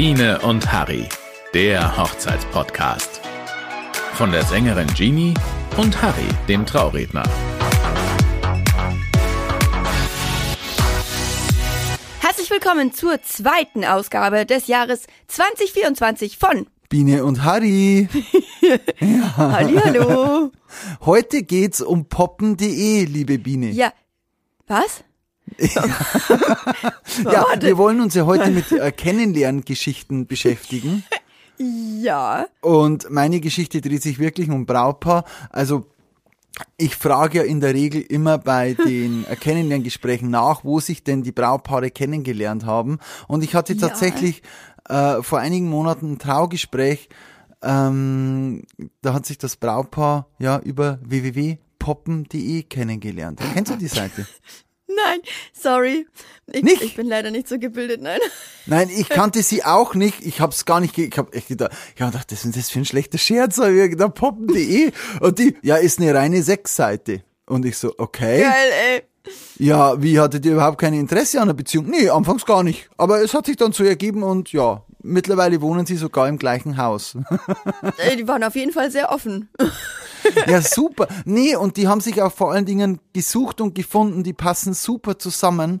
Biene und Harry, der Hochzeitspodcast. Von der Sängerin Jeannie und Harry, dem Trauredner. Herzlich willkommen zur zweiten Ausgabe des Jahres 2024 von Biene und Harry. Hallihallo. Heute geht's um poppen.de, liebe Biene. Ja, was? Ja, Warte. wir wollen uns ja heute mit äh, Kennenlerngeschichten beschäftigen. Ja. Und meine Geschichte dreht sich wirklich um Brautpaar. Also ich frage ja in der Regel immer bei den äh, Kennenlerngesprächen nach, wo sich denn die Brautpaare kennengelernt haben. Und ich hatte Ja. tatsächlich äh, vor einigen Monaten ein Traugespräch. Ähm, da hat sich das Brautpaar ja über www.poppen.de kennengelernt. Kennst du die Seite? Nein, sorry. Ich, Nicht? ich bin leider nicht so gebildet, nein. Nein, ich kannte sie auch nicht. Ich hab's gar nicht, ich hab echt gedacht, ja, gedacht, das ist das für ein schlechter Scherz, hab ich gedacht, poppen.de. Und die, ja, ist eine reine Sexseite. Und ich so, okay. Geil, ey. Ja, wie hattet ihr überhaupt kein Interesse an der Beziehung? Nee, anfangs gar nicht. Aber es hat sich dann so ergeben und ja, mittlerweile wohnen sie sogar im gleichen Haus. Ey, Die waren auf jeden Fall sehr offen. ja, super. Nee, und die haben sich auch vor allen Dingen gesucht und gefunden, die passen super zusammen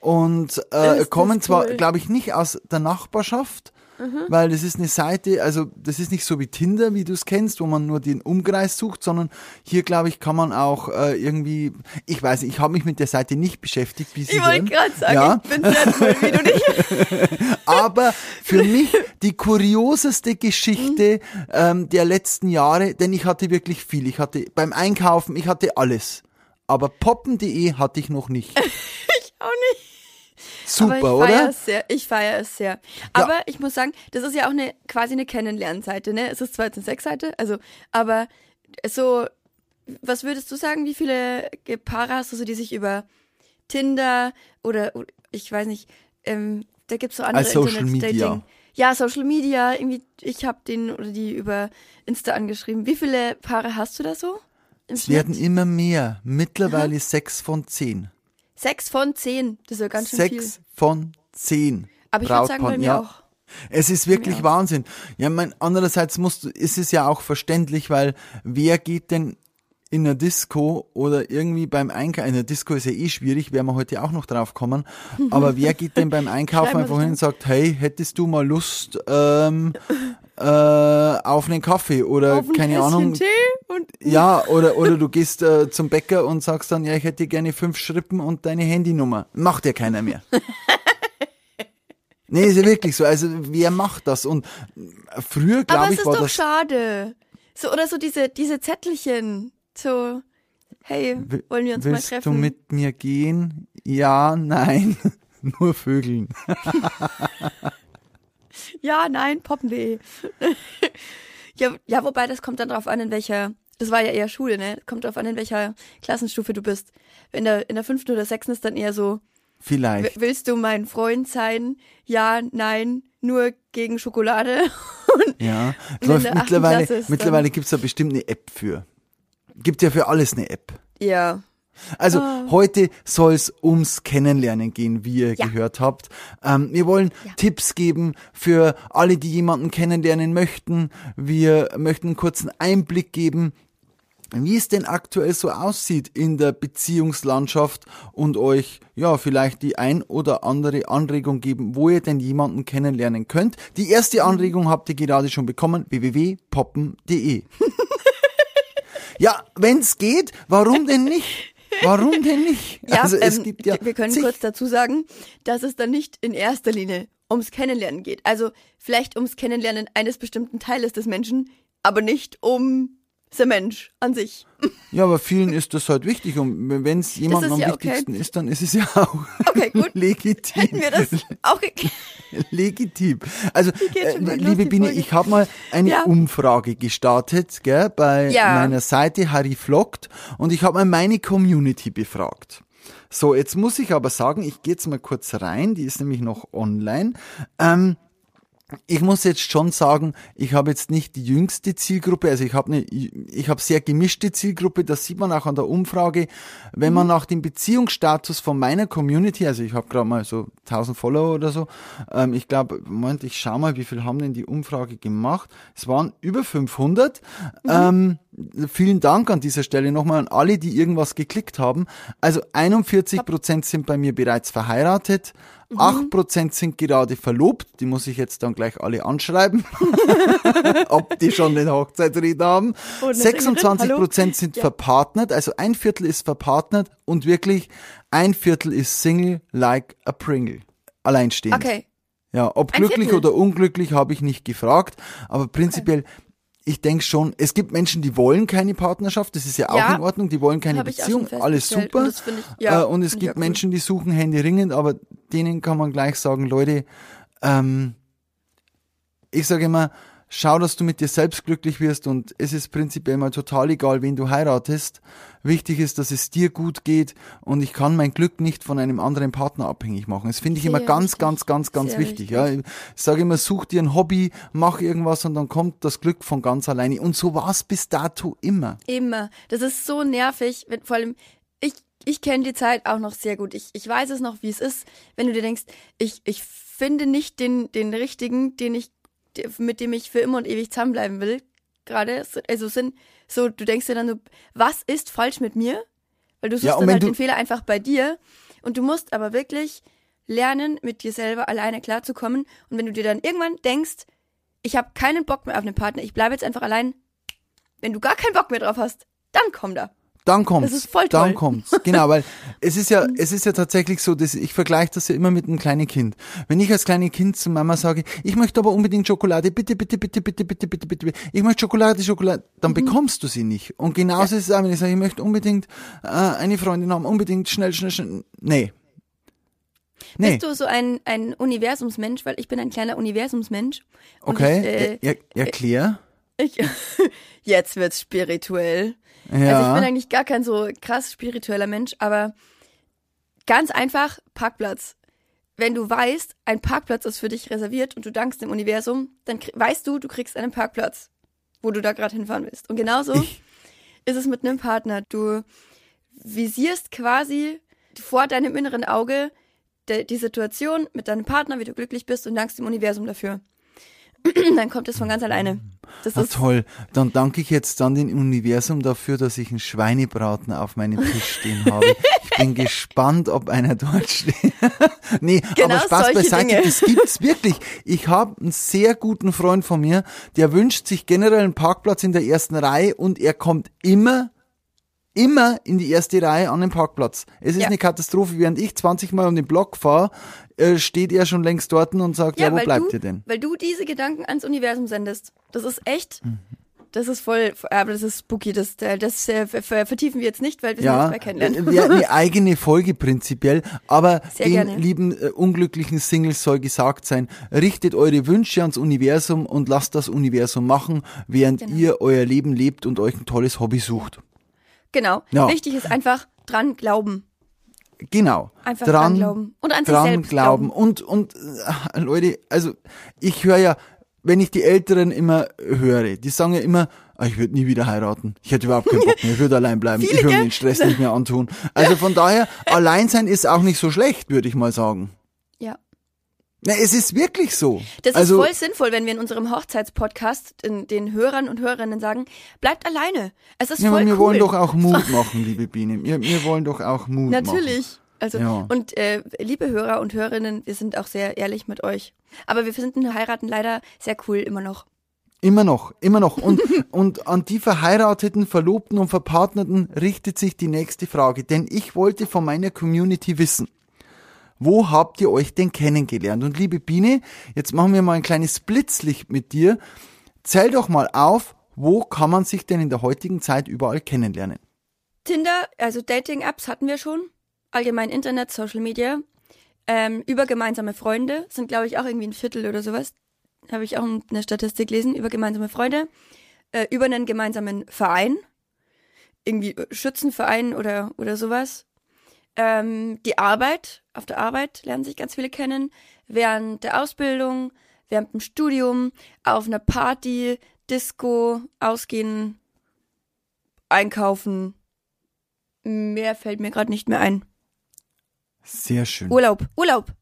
und äh, kommen zwar, cool. glaube ich, nicht aus der Nachbarschaft, Mhm. weil das ist eine Seite, also das ist nicht so wie Tinder, wie du es kennst, wo man nur den Umkreis sucht, sondern hier, glaube ich, kann man auch äh, irgendwie, ich weiß nicht, ich habe mich mit der Seite nicht beschäftigt, wie sie Ich wollte gerade sagen, ja, ich bin sehr cool, wie du nicht. aber für mich die kurioseste Geschichte ähm, der letzten Jahre, denn ich hatte wirklich viel. Ich hatte beim Einkaufen, ich hatte alles. Aber poppen.de hatte ich noch nicht. Ich auch nicht. Super, Aber ich oder? es sehr. Ich feiere es sehr. Aber ich muss sagen, das ist ja auch eine quasi eine Kennenlernseite, ne? Es ist zwar jetzt eine Sexseite, also, aber so, was würdest du sagen, wie viele Paare hast du so, die sich über Tinder oder, oder ich weiß nicht, ähm, da gibt's so andere Als Social Internet-Dating. Media. Ja, Social Media, irgendwie, ich habe den oder die über Insta angeschrieben. Wie viele Paare hast du da so? Im Es werden Schnitt? immer mehr. Mittlerweile sechs von zehn. Sechs von zehn. Das ist ja ganz schön viel. Sechs von zehn. Aber ich würde sagen, bei mir ja. auch. Es ist wirklich. Wahnsinn. Ja, mein, andererseits musst du, ist es ja auch verständlich, weil wer geht denn in der Disco oder irgendwie beim Einkaufen, in der Disco ist ja eh schwierig, werden wir heute auch noch drauf kommen, aber wer geht denn beim Einkaufen einfach hin und sagt, hey, hättest du mal Lust ähm, äh, auf einen Kaffee oder Auf ein keine Ahnung, Tee und ja, oder, oder du gehst äh, zum Bäcker und sagst dann, ja, ich hätte gerne fünf Schrippen und deine Handynummer. Macht ja keiner mehr. nee, ist ja wirklich so. Also, wer macht das? Und früher, Aber glaube es ich, ist war doch das. schade. So, oder so diese, diese Zettelchen. So, hey, wollen wir uns mal Willst treffen? du mit mir gehen? Ja, nein. Nur Vögeln. Ja, nein, poppen.de. ja, ja, wobei das kommt dann drauf an, in welcher, das war ja eher Schule, ne? Kommt drauf an, in welcher Klassenstufe du bist. In der, in der fünften oder sechsten ist dann eher so, Vielleicht. willst du mein Freund sein? Ja, nein, nur gegen Schokolade. Und Ja. Läuft mittlerweile mittlerweile gibt's da bestimmt eine App für. Gibt ja für alles eine App. ja, Also Ah. heute soll es ums Kennenlernen gehen, wie ihr Ja. gehört habt. Ähm, wir wollen Ja. Tipps geben für alle, die jemanden kennenlernen möchten. Wir möchten einen kurzen Einblick geben, wie es denn aktuell so aussieht in der Beziehungslandschaft und euch ja vielleicht die ein oder andere Anregung geben, wo ihr denn jemanden kennenlernen könnt. Die erste Mhm. Anregung habt ihr gerade schon bekommen, www.poppen.de. ja, wenn's geht, warum denn nicht? Warum denn nicht? Ja, also es ähm, gibt ja wir können kurz dazu sagen, dass es dann nicht in erster Linie ums Kennenlernen geht. Also vielleicht ums Kennenlernen eines bestimmten Teiles des Menschen, aber nicht um der Mensch an sich. Ja, aber vielen ist das halt wichtig und wenn es jemandem ist am ja okay. wichtigsten ist, dann ist es ja auch Okay, gut. legitim. Hätten wir das auch. Legitim. Also, äh, liebe Biene, ich habe mal eine Ja. Umfrage gestartet gell, bei Ja. meiner Seite Harry Vlogt und ich habe mal meine Community befragt. So, jetzt muss ich aber sagen, ich gehe jetzt mal kurz rein, die ist nämlich noch online. Ähm, ich muss jetzt schon sagen, ich habe jetzt nicht die jüngste Zielgruppe, also ich habe eine, ich habe sehr gemischte Zielgruppe, das sieht man auch an der Umfrage. Wenn man nach dem Beziehungsstatus von meiner Community, also ich habe gerade mal so 1000 Follower oder so, ähm, ich glaube, Moment, ich schau mal, wie viel haben denn die Umfrage gemacht? Es waren über 500. Mhm. Ähm, vielen Dank an dieser Stelle nochmal an alle, die irgendwas geklickt haben. Also 41 Prozent sind bei mir bereits verheiratet. Mhm. 8% sind gerade verlobt, die muss ich jetzt dann gleich alle anschreiben, ob die schon den Hochzeitsried haben. 26% sind ja. verpartnert, also ein Viertel ist verpartnert und wirklich ein Viertel ist Single like a Pringle. Alleinstehend. Okay. Ja, ob ein glücklich Viertel. oder unglücklich habe ich nicht gefragt, aber prinzipiell okay ich denke schon, es gibt Menschen, die wollen keine Partnerschaft, das ist ja auch ja, in Ordnung, die wollen keine Beziehung, alles super. Und, ich, ja, äh, und es gibt ja. Menschen, die suchen Hände ringend, aber denen kann man gleich sagen, Leute, ähm, ich sage immer, schau, dass du mit dir selbst glücklich wirst und es ist prinzipiell mal total egal, wen du heiratest. Wichtig ist, dass es dir gut geht und ich kann mein Glück nicht von einem anderen Partner abhängig machen. Das finde ich Sehr immer ganz, richtig. ganz, ganz, ganz Sehr wichtig. Ja, ich sage immer, such dir ein Hobby, mach irgendwas und dann kommt das Glück von ganz alleine. Und so war es bis dato immer. Immer. Das ist so nervig, wenn, vor allem ich, ich kenne die Zeit auch noch sehr gut. Ich, ich weiß es noch, wie es ist, wenn du dir denkst, ich, ich finde nicht den, den richtigen, den ich mit dem ich für immer und ewig zusammenbleiben will, gerade, also sind so, du denkst dir dann so, was ist falsch mit mir? Weil du suchst ja, dann halt den Fehler einfach bei dir und du musst aber wirklich lernen, mit dir selber alleine klarzukommen und wenn du dir dann irgendwann denkst, ich habe keinen Bock mehr auf einen Partner, ich bleibe jetzt einfach allein, wenn du gar keinen Bock mehr drauf hast, dann komm da. Dann kommt's. Das ist voll toll. Dann kommt's. Genau, weil es ist ja, es ist ja tatsächlich so, dass ich vergleiche das ja immer mit einem kleinen Kind. Wenn ich als kleines Kind zu Mama sage, ich möchte aber unbedingt Schokolade, bitte, bitte, bitte, bitte, bitte, bitte, bitte, bitte, ich möchte Schokolade, Schokolade, dann mhm. bekommst du sie nicht. Und genauso ja. ist es auch, wenn ich sage, ich möchte unbedingt äh, eine Freundin haben, unbedingt schnell, schnell, schnell. Nee. Nee. Bist du so ein, ein Universumsmensch? Weil ich bin ein kleiner Universumsmensch. okay, ich, äh, er, erklär. Ich, jetzt wird's spirituell. Ja. Also ich bin eigentlich gar kein so krass spiritueller Mensch, aber ganz einfach Parkplatz. Wenn du weißt, ein Parkplatz ist für dich reserviert und du dankst dem Universum, dann weißt du, du kriegst einen Parkplatz, wo du da gerade hinfahren willst. Und genauso ich. ist es mit einem Partner. Du visierst quasi vor deinem inneren Auge die, die Situation mit deinem Partner, wie du glücklich bist und dankst dem Universum dafür. dann kommt es von ganz alleine. Das ah, ist toll. Dann danke ich jetzt dann dem Universum dafür, dass ich einen Schweinebraten auf meinem Tisch stehen habe. Ich bin gespannt, ob einer dort steht. nee, genau aber Spaß beiseite, Dinge. das gibt's wirklich. Ich habe einen sehr guten Freund von mir, der wünscht sich generell einen Parkplatz in der ersten Reihe und er kommt immer immer in die erste Reihe an den Parkplatz. Es ist ja. eine Katastrophe. Während ich 20 Mal um den Block fahre, äh, steht er schon längst dort und sagt, ja, ja wo bleibt du, ihr denn? Weil du diese Gedanken ans Universum sendest. Das ist echt, mhm. das ist voll, aber das ist spooky. Das, äh, das äh, vertiefen wir jetzt nicht, weil wir ja, sind jetzt bei kennenlernen. Ja, eine eigene Folge prinzipiell. Aber Sehr den gerne. lieben äh, unglücklichen Singles soll gesagt sein, richtet eure Wünsche ans Universum und lasst das Universum machen, während genau. ihr euer Leben lebt und euch ein tolles Hobby sucht. Genau. Ja. Wichtig ist einfach dran glauben. Genau. Einfach dran, dran glauben. Und an dran sich selbst glauben. glauben. Und, und äh, Leute, also ich höre ja, wenn ich die Älteren immer höre, die sagen ja immer, ah, ich würde nie wieder heiraten. Ich hätte überhaupt keinen Bock mehr, ich würde allein bleiben. Viele, ich würde mir den Stress nicht mehr antun. Also von daher, allein sein ist auch nicht so schlecht, würde ich mal sagen. Na, es ist wirklich so. Das also, ist voll sinnvoll, wenn wir in unserem Hochzeitspodcast den, Hörern und Hörerinnen sagen, bleibt alleine. Es ist ja, voll aber wir cool. wollen doch auch Mut machen, liebe Biene. Wir, wir wollen doch auch Mut Natürlich. machen. Natürlich. Also, ja. und äh, liebe Hörer und Hörerinnen, wir sind auch sehr ehrlich mit euch. Aber wir finden Heiraten leider sehr cool immer noch. Immer noch, immer noch. Und, und an die Verheirateten, Verlobten und Verpartnerten richtet sich die nächste Frage. Denn ich wollte von meiner Community wissen, wo habt ihr euch denn kennengelernt? Und liebe Biene, jetzt machen wir mal ein kleines Blitzlicht mit dir. Zähl doch mal auf, wo kann man sich denn in der heutigen Zeit überall kennenlernen? Tinder, also Dating-Apps hatten wir schon. Allgemein Internet, Social Media. Ähm, über gemeinsame Freunde sind, glaube ich, auch irgendwie ein Viertel oder sowas. Habe ich auch eine Statistik gelesen. Über gemeinsame Freunde. Äh, über einen gemeinsamen Verein. Irgendwie Schützenverein oder, oder sowas. Ähm, die Arbeit, auf der Arbeit lernen sich ganz viele kennen. Während der Ausbildung, während dem Studium, auf einer Party, Disco, ausgehen, einkaufen. Mehr fällt mir gerade nicht mehr ein. Sehr schön. Urlaub, Urlaub.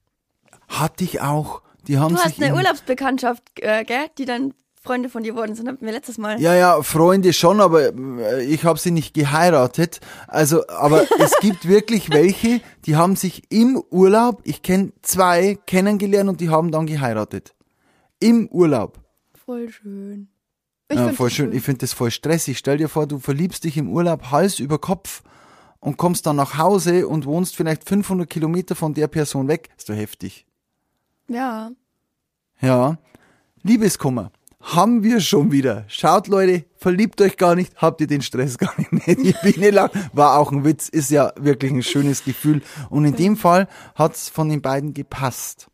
Hatte ich auch. Die haben Du sich hast eine Urlaubsbekanntschaft, äh, gell, die dann Freunde von dir wurden sind, hatten wir letztes Mal. Ja, ja, Freunde schon, aber äh, ich habe sie nicht geheiratet. Also, aber es gibt wirklich welche, die haben sich im Urlaub, ich kenne zwei, kennengelernt und die haben dann geheiratet. Im Urlaub. Voll schön. Ich Ja, voll das schön. Ich finde das voll stressig. Stell dir vor, du verliebst dich im Urlaub Hals über Kopf und kommst dann nach Hause und wohnst vielleicht 500 Kilometer von der Person weg. Ist doch heftig. Ja. Ja. Liebeskummer. Haben wir schon wieder. Schaut Leute, verliebt euch gar nicht, habt ihr den Stress gar nicht mehr. Die Biene lacht. War auch ein Witz, ist ja wirklich ein schönes Gefühl. Und in dem Fall hat's von den beiden gepasst.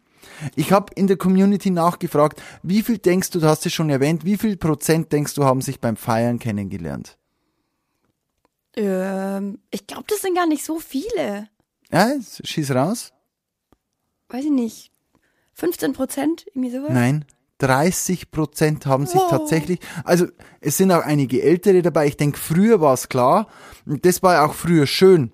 Ich habe in der Community nachgefragt, wie viel denkst du, du hast es schon erwähnt, wie viel Prozent denkst du, haben sich beim Feiern kennengelernt? Ähm, ich glaube, das sind gar nicht so viele. Ja, schieß raus. Weiß ich nicht. 15 Prozent, irgendwie sowas? Nein. 30 Prozent haben sich Wow. tatsächlich, also es sind auch einige Ältere dabei. Ich denke, früher war es klar. Und das war ja auch früher schön.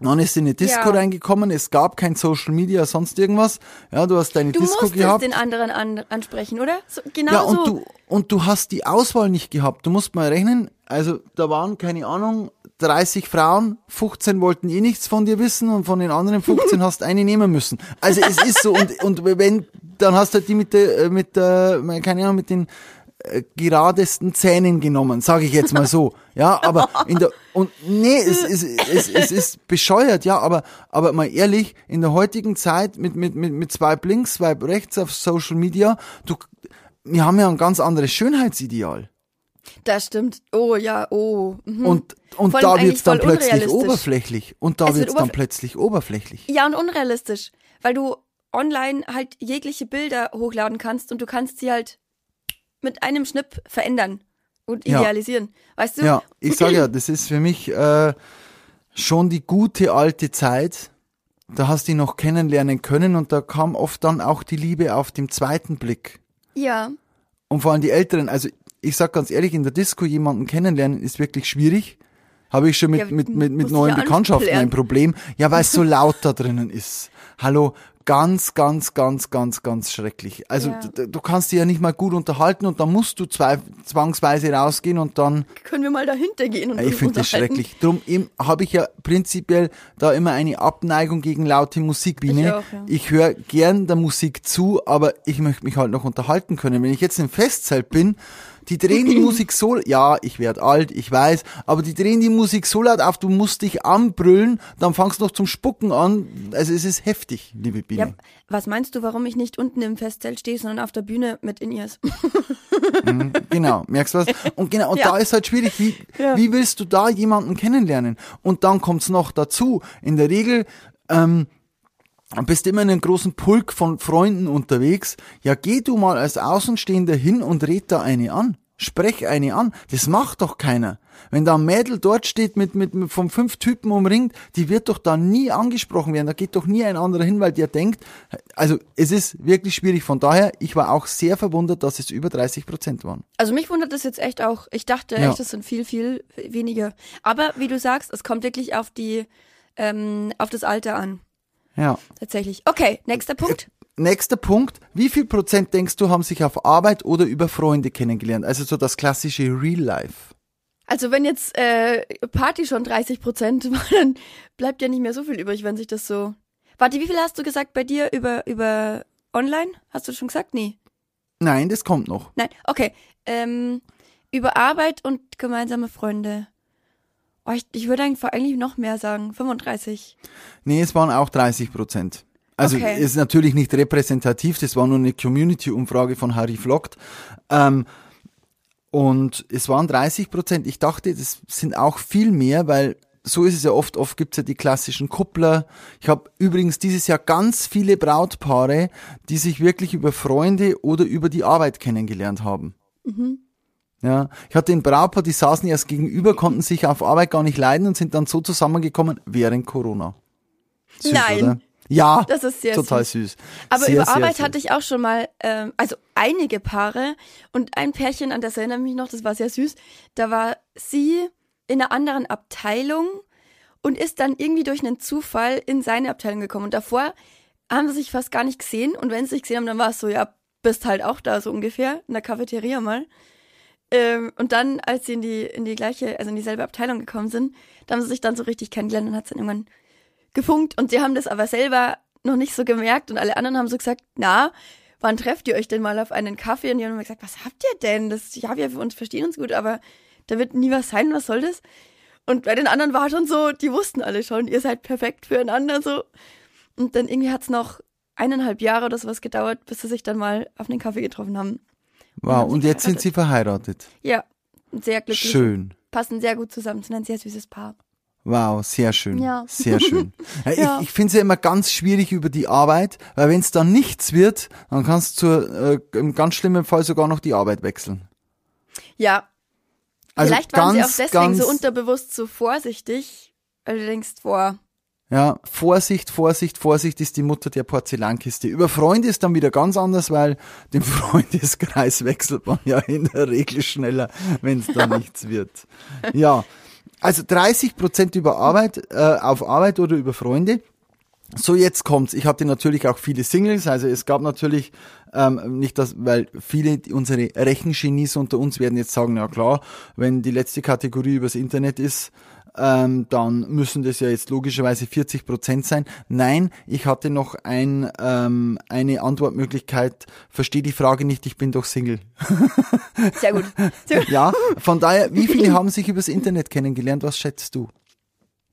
Dann ist in eine Disco Ja. reingekommen, es gab kein Social Media, sonst irgendwas. Ja, du hast deine Du Disco musstest gehabt. den anderen an, ansprechen, oder? So, genau ja, und so. du, und du hast die Auswahl nicht gehabt. Du musst mal rechnen, also da waren, keine Ahnung, 30 Frauen, 15 wollten eh nichts von dir wissen und von den anderen 15 hast eine nehmen müssen. Also es ist so und, und wenn, dann hast du halt die mit der, äh, mit der, keine Ahnung, mit den äh, geradesten Zähnen genommen, sage ich jetzt mal so. Ja, aber in der und nee, es, es, es, es ist bescheuert, ja, aber aber mal ehrlich, in der heutigen Zeit mit mit mit mit Swipe links, Swipe rechts auf Social Media, du wir haben ja ein ganz anderes Schönheitsideal. Das stimmt. Oh ja, oh. Mhm. Und und Vor da eigentlich wird's dann plötzlich oberflächlich und da Es wird wird's dann plötzlich oberflächlich. Ja, und unrealistisch, weil du online halt jegliche Bilder hochladen kannst und du kannst sie halt mit einem Schnipp verändern und Ja. idealisieren. Weißt du? Ja, ich sage ja, das ist für mich äh, schon die gute alte Zeit. Da hast du ihn noch kennenlernen können und da kam oft dann auch die Liebe auf dem zweiten Blick. Ja. Und vor allem die Älteren, also ich sag ganz ehrlich, in der Disco jemanden kennenlernen ist wirklich schwierig. Habe ich schon mit, Ja, mit, mit, mit neuen ja Bekanntschaften ein Problem. Ja, weil es so laut da drinnen ist. Hallo, ganz, ganz, ganz, ganz, ganz schrecklich. Also Ja. du, kannst dich ja nicht mal gut unterhalten und dann musst du zwei, zwangsweise rausgehen und dann Können wir mal dahinter gehen und ich finde das schrecklich. Drum habe ich ja prinzipiell da immer eine Abneigung gegen laute Musik. Ich ja. Ich höre gern der Musik zu, aber ich möchte mich halt noch unterhalten können. Wenn ich jetzt im Festzelt bin, die drehen die Musik so, ja, ich werd alt, ich weiß, aber die drehen die Musik so laut auf, du musst dich anbrüllen, dann fangst du noch zum Spucken an. Also es ist heftig, liebe Biene. Ja, was meinst du, warum ich nicht unten im Festzelt stehe, sondern auf der Bühne mit In-Ears? Genau, merkst du was? Und genau, und Ja. da ist halt schwierig, wie, Ja. wie willst du da jemanden kennenlernen? Und dann kommt's noch dazu. In der Regel, ähm, bist immer in einem großen Pulk von Freunden unterwegs. Ja, geh du mal als Außenstehender hin und red da eine an. Sprech eine an. Das macht doch keiner. Wenn da ein Mädel dort steht mit, mit, mit von fünf Typen umringt, die wird doch da nie angesprochen werden. Da geht doch nie ein anderer hin, weil der denkt, also es ist wirklich schwierig. Von daher, ich war auch sehr verwundert, dass es über 30 Prozent waren. Also mich wundert das jetzt echt auch. Ich dachte Ja. echt, das sind viel, viel weniger. Aber wie du sagst, es kommt wirklich auf die, ähm, auf das Alter an. Ja. Tatsächlich. Okay, nächster Punkt. Nächster Punkt. Wie viel Prozent denkst du, haben sich auf Arbeit oder über Freunde kennengelernt? Also so das klassische Real Life. Also wenn jetzt äh, Party schon 30 Prozent war, dann bleibt ja nicht mehr so viel übrig, wenn sich das so. Warte, wie viel hast du gesagt bei dir über über online? Hast du schon gesagt? Nee. Nein, das kommt noch. Nein. Okay. Ähm, über Arbeit und gemeinsame Freunde. Oh, ich, ich würde eigentlich, noch mehr sagen. 35. Nee, es waren auch 30 Prozent. Also Okay. ist natürlich nicht repräsentativ, das war nur eine Community-Umfrage von Harry Vlogt. Ähm, und es waren 30 Prozent. Ich dachte, das sind auch viel mehr, weil so ist es ja oft, oft gibt's ja die klassischen Kuppler. Ich habe übrigens dieses Jahr ganz viele Brautpaare, die sich wirklich über Freunde oder über die Arbeit kennengelernt haben. Ja, ich hatte ein Brautpaar, die saßen erst gegenüber, konnten sich auf Arbeit gar nicht leiden und sind dann so zusammengekommen während Corona. Süß, Nein. Oder? Ja, Das ist sehr total süß. süß. Aber sehr, über sehr Arbeit süß. hatte ich auch schon mal, ähm, also einige Paare und ein Pärchen, an das erinnere ich mich noch, das war sehr süß. Da war sie in einer anderen Abteilung und ist dann irgendwie durch einen Zufall in seine Abteilung gekommen. Und davor haben sie sich fast gar nicht gesehen. Und wenn sie sich gesehen haben, dann war es so, ja, bist halt auch da so ungefähr, in der Cafeteria mal. Ähm, und dann, als sie in die, in die gleiche, also in dieselbe Abteilung gekommen sind, da haben sie sich dann so richtig kennengelernt und hat es dann irgendwann gefunkt. Und sie haben das aber selber noch nicht so gemerkt. Und alle anderen haben so gesagt, na, wann trefft ihr euch denn mal auf einen Kaffee? Und die haben immer gesagt, was habt ihr denn? Das, ja, wir uns verstehen uns gut, aber da wird nie was sein, was soll das? Und bei den anderen war schon so, die wussten alle schon, ihr seid perfekt füreinander so. Und dann irgendwie hat's noch eineinhalb Jahre oder sowas gedauert, bis sie sich dann mal auf einen Kaffee getroffen haben. Wow, haben und jetzt sind sie verheiratet. Ja, sehr glücklich. Schön. Passen sehr gut zusammen, sind ein sehr süßes Paar. Wow, sehr schön. Ja. Sehr schön. Ja. Ich, ich finde es ja immer ganz schwierig über die Arbeit, weil wenn es dann nichts wird, dann kannst du äh, im ganz schlimmen Fall sogar noch die Arbeit wechseln. Ja, Also vielleicht waren ganz, sie auch deswegen so unterbewusst so vorsichtig, weil du denkst, boah, Ja, Vorsicht, Vorsicht, Vorsicht ist die Mutter der Porzellankiste. Über Freunde ist dann wieder ganz anders, weil den Freundeskreis wechselt man ja in der Regel schneller, wenn es da nichts wird. Ja, also 30 Prozent über Arbeit, äh, auf Arbeit oder über Freunde. So, jetzt kommt's. Ich hatte natürlich auch viele Singles, also es gab natürlich ähm, nicht das, weil viele unsere Rechengenies unter uns werden jetzt sagen, ja klar, wenn die letzte Kategorie übers Internet ist, ähm, dann müssen das ja jetzt logischerweise 40 Prozent sein. Nein, ich hatte noch ein, ähm, eine Antwortmöglichkeit. Verstehe die Frage nicht, ich bin doch Single. sehr gut. Sehr gut. Ja, von daher, wie viele haben sich übers Internet kennengelernt? Was schätzt du?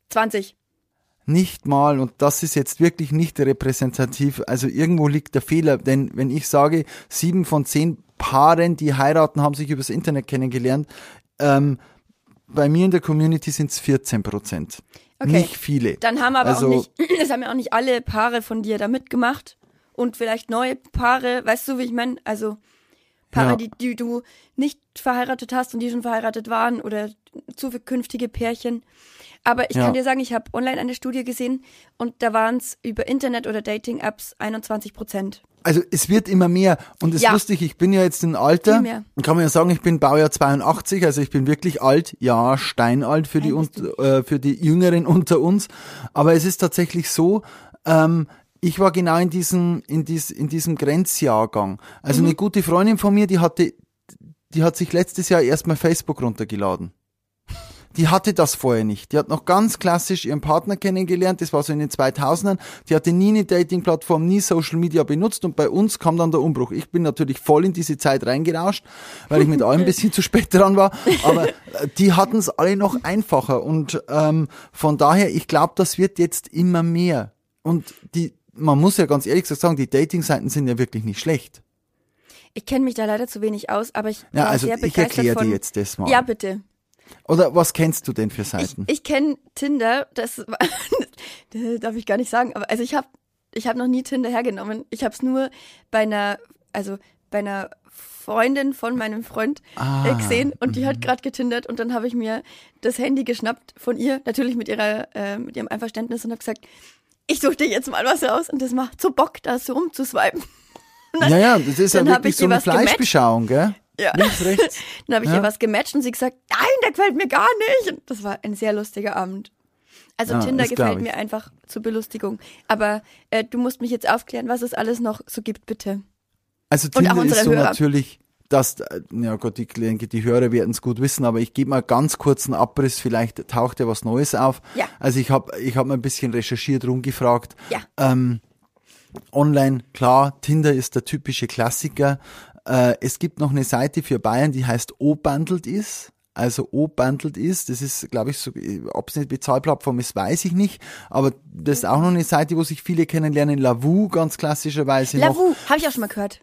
20. Nicht mal, und das ist jetzt wirklich nicht repräsentativ, also irgendwo liegt der Fehler, denn wenn ich sage, sieben von zehn Paaren, die heiraten, haben sich übers Internet kennengelernt, ähm, bei mir in der Community sind es 14 Prozent. Okay. Nicht viele. Dann haben aber Also- auch nicht, es haben ja auch nicht alle Paare von dir da mitgemacht und vielleicht neue Paare, weißt du, wie ich meine? Also Paare, Ja. die, die du nicht verheiratet hast und die schon verheiratet waren oder zukünftige Pärchen. Aber ich Ja. kann dir sagen, ich habe online eine Studie gesehen und da waren es über Internet oder Dating-Apps 21 Prozent. Also es wird immer mehr und es ist Ja. lustig, ich bin ja jetzt ein Alter, mehr. kann man ja sagen, ich bin Baujahr 82, also ich bin wirklich alt, ja, steinalt für die, und, äh, für die Jüngeren unter uns, aber es ist tatsächlich so, ähm, ich war genau in diesem, in, dies, in diesem Grenzjahrgang. Also Mhm. eine gute Freundin von mir, die hatte, die hat sich letztes Jahr erstmal Facebook runtergeladen. Die hatte das vorher nicht. Die hat noch ganz klassisch ihren Partner kennengelernt. Das war so in den 2000ern. Die hatte nie eine Dating-Plattform, nie Social Media benutzt und bei uns kam dann der Umbruch. Ich bin natürlich voll in diese Zeit reingerauscht, weil ich mit allem ein bisschen zu spät dran war. Aber äh, die hatten es alle noch einfacher und ähm, von daher, ich glaube, das wird jetzt immer mehr. Und die, man muss ja ganz ehrlich sagen, die Dating-Seiten sind ja wirklich nicht schlecht. Ich kenne mich da leider zu wenig aus, aber ich Ja, also sehr ich begeistert erkläre von. dir jetzt das mal. Ja, bitte. Oder was kennst du denn für Ich, Seiten? ich kenne Tinder, das, das darf ich gar nicht sagen, aber also ich habe ich hab noch nie Tinder hergenommen. Ich habe es nur bei einer, also bei einer Freundin von meinem Freund Ah, äh, gesehen und die hat gerade getindert und dann habe ich mir das Handy geschnappt von ihr, natürlich mit ihrer, äh, mit ihrem Einverständnis und habe gesagt, ich suche dir jetzt mal was raus und das macht so Bock, da so rumzuswipen. ja, ja, das ist ja dann wirklich ich so eine was gematcht. Fleischbeschauung, gell? Ja. Links, rechts. Dann habe ich Ja. ihr was gematcht und sie gesagt, nein, der gefällt mir gar nicht. Und das war ein sehr lustiger Abend. Also Ja, Tinder gefällt mir einfach zur Belustigung. Aber äh, du musst mich jetzt aufklären, was es alles noch so gibt, bitte. Also Tinder ist so Hörer. natürlich, dass, äh, ja Gott, ich denke, die Hörer werden es gut wissen, aber ich gebe mal ganz kurz einen Abriss, vielleicht taucht ja was Neues auf. Ja. Also ich habe ich hab mal ein bisschen recherchiert, rumgefragt. Ja. Ähm, online, klar, Tinder ist der typische Klassiker. Äh, es gibt noch eine Seite für Bayern, die heißt O-Bundled ist. Also O-Bundled ist, das ist, glaube ich, so, ob es eine Bezahlplattform ist, weiß ich nicht. Aber das ist auch noch eine Seite, wo sich viele kennenlernen. Lavu, ganz klassischerweise. Lavu, habe ich auch schon mal gehört.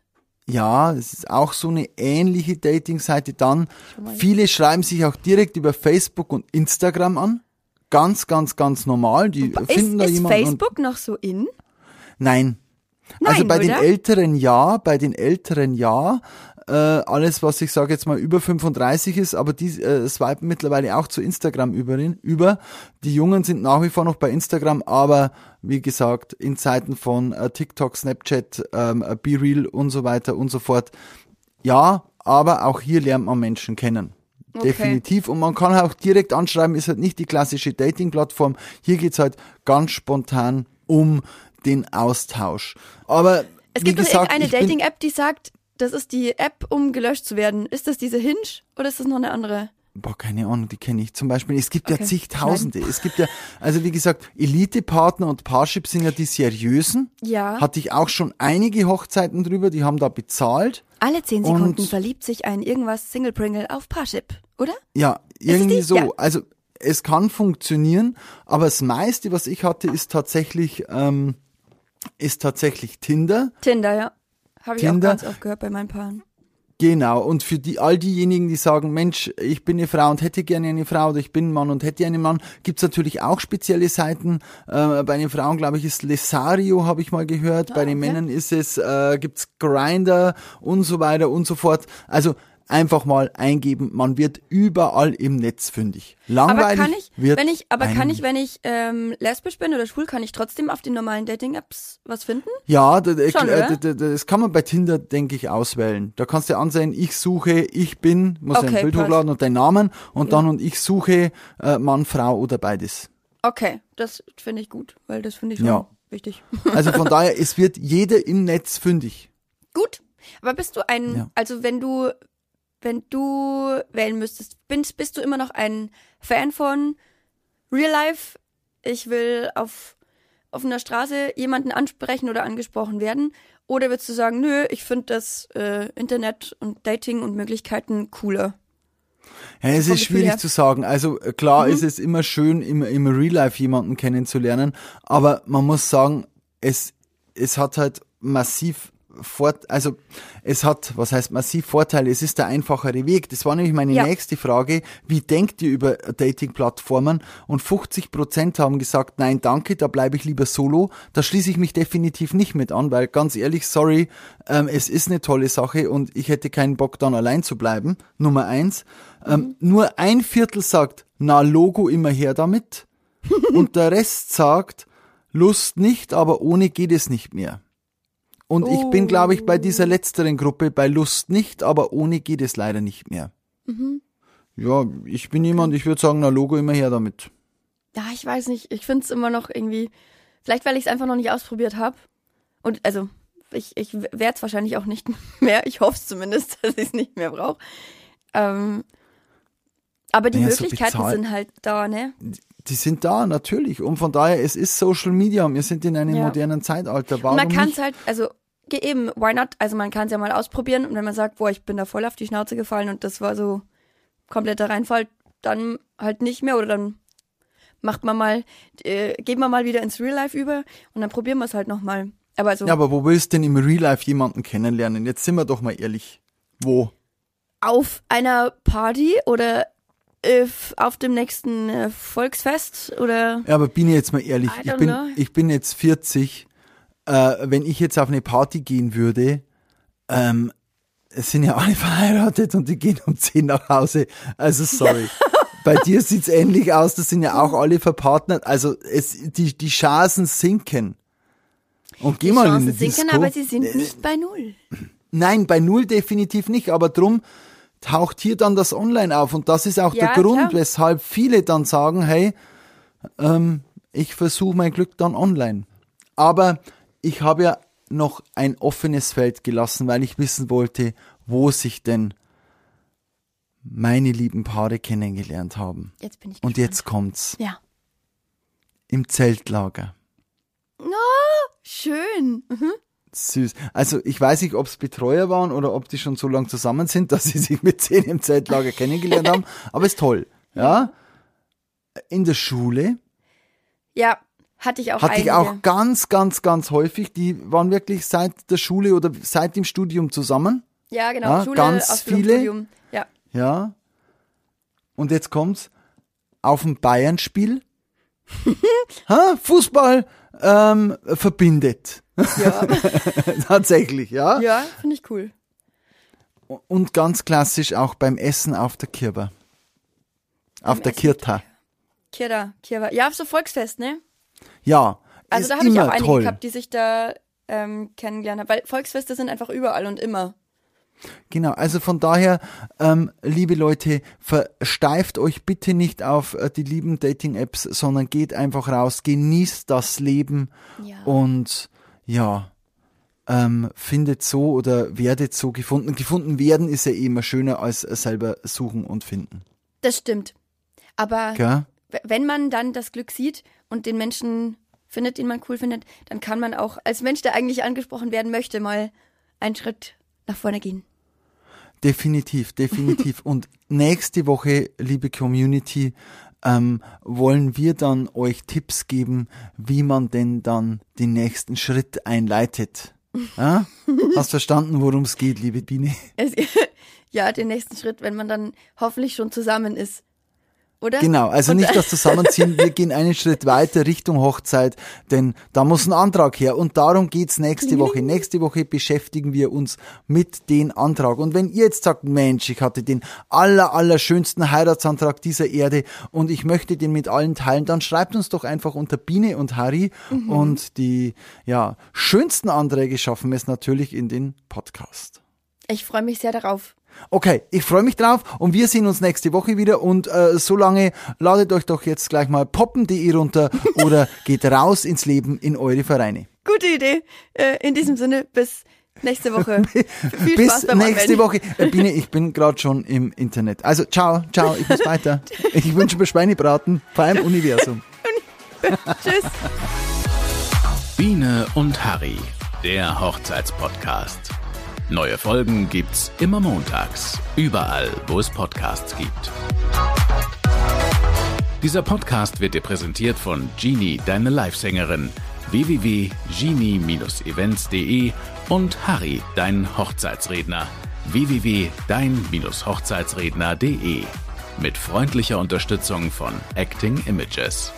Ja, es ist auch so eine ähnliche Dating-Seite. Dann, viele schreiben sich auch direkt über Facebook und Instagram an. Ganz, ganz, ganz normal. Die Ist, finden da ist jemanden. und- Facebook noch so in? Nein. Nein, also bei den oder? Älteren ja, bei den Älteren ja. Äh, alles, was ich sage jetzt mal über 35 ist, aber die äh, swipen mittlerweile auch zu Instagram über, über. Die Jungen sind nach wie vor noch bei Instagram, aber wie gesagt, in Zeiten von äh, TikTok, Snapchat, ähm, äh, Be Real und so weiter und so fort. Ja, aber auch hier lernt man Menschen kennen. Okay. Definitiv. Und man kann auch direkt anschreiben, ist halt nicht die klassische Dating-Plattform. Hier geht's halt ganz spontan um den Austausch. Aber Es gibt doch gesagt, bin- Dating-App, die sagt, das ist die App, um gelöscht zu werden. Ist das diese Hinge oder ist das noch eine andere? Boah, keine Ahnung, die kenne ich. Zum Beispiel, es gibt ja Okay. zigtausende. Es gibt ja, also wie gesagt, Elite-Partner und Parship sind ja die seriösen. Ja. Hatte ich auch schon einige Hochzeiten drüber, die haben da bezahlt. Alle zehn Sekunden Und- verliebt sich ein irgendwas Single Pringle auf Parship, oder? Ja, irgendwie so. Ja. Also es kann funktionieren, aber das meiste, was ich hatte, ist tatsächlich, ähm, ist tatsächlich Tinder. Tinder, ja. Habe ich Tinder. auch ganz oft gehört bei meinen Paaren. Genau, und für die, all diejenigen, die sagen, Mensch, ich bin eine Frau und hätte gerne eine Frau oder ich bin ein Mann und hätte einen Mann, gibt's natürlich auch spezielle Seiten. Äh, bei den Frauen, glaube ich, ist Lesario, habe ich mal gehört. bei den okay. Männern ist es, äh, gibt's Grinder und so weiter und so fort. Also einfach mal eingeben, man wird überall im Netz fündig. Langweilig Aber kann ich, wird wenn ich, aber kann ich, wenn ich ähm, lesbisch bin oder schwul, kann ich trotzdem auf den normalen Dating-Apps was finden? Ja, Schon, äh, das kann man bei Tinder, denke ich, auswählen. Da kannst du ansehen, ich suche, ich bin, muss Okay, ein Bild passt. hochladen und deinen Namen und dann und ich suche äh, Mann, Frau oder beides. Okay, das finde ich gut, weil das finde ich schon Ja. wichtig. Also von daher, es wird jeder im Netz fündig. Gut. Aber bist du ein, Ja. also wenn du, wenn du wählen müsstest, bist, bist du immer noch ein Fan von Real Life? Ich will auf, einer Straße jemanden ansprechen oder angesprochen werden? Oder würdest du sagen, nö, ich finde das äh, Internet und Dating und Möglichkeiten cooler? Ja, es ist schwierig her. zu sagen. Also äh, klar Mhm. ist es immer schön, im, im Real Life jemanden kennenzulernen, aber man muss sagen, es, es hat halt massiv Fort, also es hat, was heißt massiv Vorteile, es ist der einfachere Weg. Das war nämlich meine Ja. nächste Frage. Wie denkt ihr über Dating-Plattformen? Und 50 Prozent haben gesagt, nein, danke, da bleibe ich lieber solo. Da schließe ich mich definitiv nicht mit an, weil ganz ehrlich, sorry, ähm, es ist eine tolle Sache und ich hätte keinen Bock dann allein zu bleiben. Nummer eins. Ähm, nur ein Viertel sagt, na Logo immer her damit. und der Rest sagt, Lust nicht, aber ohne geht es nicht mehr. Und ich bin, glaube ich, bei dieser letzteren Gruppe, bei Lust nicht, aber ohne geht es leider nicht mehr. Ja, ich bin jemand, ich würde sagen, na Logo immer her damit. Ja, ich weiß nicht. Ich finde es immer noch irgendwie. Vielleicht, weil ich es einfach noch nicht ausprobiert habe. Und also, ich, ich werde es wahrscheinlich auch nicht mehr. Ich hoffe es zumindest, dass ich es nicht mehr brauche. Ähm, aber die Naja, so Möglichkeiten bezahlt- sind halt da, ne? Die sind da, natürlich. Und von daher, es ist Social Media. Wir sind in einem Ja. modernen Zeitalter. Warum Und man kann es halt, also eben, why not? Also man kann es ja mal ausprobieren und wenn man sagt, boah, ich bin da voll auf die Schnauze gefallen und das war so kompletter Reinfall, dann halt nicht mehr oder dann macht man mal, äh, geht man mal wieder ins Real Life über und dann probieren wir es halt nochmal. Aber so Ja, aber wo willst du denn im Real Life jemanden kennenlernen? Jetzt sind wir doch mal ehrlich. Wo? auf einer Party oder äh, auf dem nächsten äh, Volksfest oder Ja, aber bin ich jetzt mal ehrlich. Ich bin, know. ich bin jetzt 40. Äh, wenn ich jetzt auf eine Party gehen würde, ähm, es sind ja alle verheiratet und die gehen um 10 nach Hause. Also sorry. Bei dir sieht's ähnlich aus, das sind ja auch alle verpartnert. Also es, die, die Chancen sinken. Und geh die mal in Chancen die sinken, Disco. aber sie sind Äh, nicht bei null. Nein, bei null definitiv nicht, aber drum taucht hier dann das Online auf und das ist auch Ja, der Grund, klar. weshalb viele dann sagen, hey, ähm, ich versuche mein Glück dann online. Aber ich habe ja noch ein offenes Feld gelassen, weil ich wissen wollte, wo sich denn meine lieben Paare kennengelernt haben. Jetzt bin ich Und gespannt. jetzt kommt's. Ja. Im Zeltlager. Schön. Mhm. Süß. Also ich weiß nicht, ob es Betreuer waren oder ob die schon so lange zusammen sind, dass sie sich mit zehn im Zeltlager kennengelernt haben. Aber ist toll. Ja. In der Schule Ja, hatte ich auch hatte einige. ich auch ganz, ganz, ganz häufig. Die waren wirklich seit der Schule oder seit dem Studium zusammen. Ja, genau. Ja, Schule, ganz Ausbildung, viele. Studium. Ja. Ja. Und jetzt kommt's. Auf dem Bayern-Spiel. ha, Fußball ähm, verbindet. Ja, Tatsächlich, ja. ja finde ich cool. Und ganz klassisch auch beim Essen auf der Kirba. Auf Beim der Kirta. Kira, Kira. Ja, auf so Volksfest, ne? Ja, Also ist da habe ich auch einige toll. gehabt, die sich da ähm, kennengelernt haben. Weil Volksfeste sind einfach überall und immer. Genau, also von daher, ähm, liebe Leute, versteift euch bitte nicht auf äh, die lieben Dating-Apps, sondern geht einfach raus, genießt das Leben Ja. und ja, ähm, findet so oder werdet so gefunden. Gefunden werden ist ja eh immer schöner als selber suchen und finden. Das stimmt. Aber Gell? Wenn man dann das Glück sieht und den Menschen findet, den man cool findet, dann kann man auch als Mensch, der eigentlich angesprochen werden möchte, mal einen Schritt nach vorne gehen. Definitiv, definitiv. Und nächste Woche, liebe Community, ähm, wollen wir dann euch Tipps geben, wie man denn dann den nächsten Schritt einleitet. Ja? Hast verstanden, worum es geht, liebe Biene? Ja, den nächsten Schritt, wenn man dann hoffentlich schon zusammen ist. Oder? Genau, also Und- nicht das Zusammenziehen, wir gehen einen Schritt weiter Richtung Hochzeit, denn da muss ein Antrag her und darum geht's nächste Woche. Nächste Woche beschäftigen wir uns mit dem Antrag. Und wenn ihr jetzt sagt, Mensch, ich hatte den aller, aller schönsten Heiratsantrag dieser Erde und ich möchte den mit allen teilen, dann schreibt uns doch einfach unter Biene und Harry und die, ja, schönsten Anträge schaffen wir es natürlich in den Podcast. Ich freue mich sehr darauf. Okay, ich freue mich drauf und wir sehen uns nächste Woche wieder und äh, solange ladet euch doch jetzt gleich mal poppen.de runter oder geht raus ins Leben in eure Vereine. Gute Idee. Äh, in diesem Sinne, bis nächste Woche. Viel Bis Spaß beim nächste Anmelden. Woche. Äh, Biene, ich bin gerade schon im Internet. Also ciao, ciao, ich muss weiter. Ich wünsche mir Schweinebraten beim Universum. Tschüss. Biene und Harry, der Hochzeitspodcast. Neue Folgen gibt's immer montags, überall, wo es Podcasts gibt. Dieser Podcast wird dir präsentiert von Genie, deine Livesängerin, www.genie-events.de und Harry, dein Hochzeitsredner, www.dein-hochzeitsredner.de. Mit freundlicher Unterstützung von Acting Images.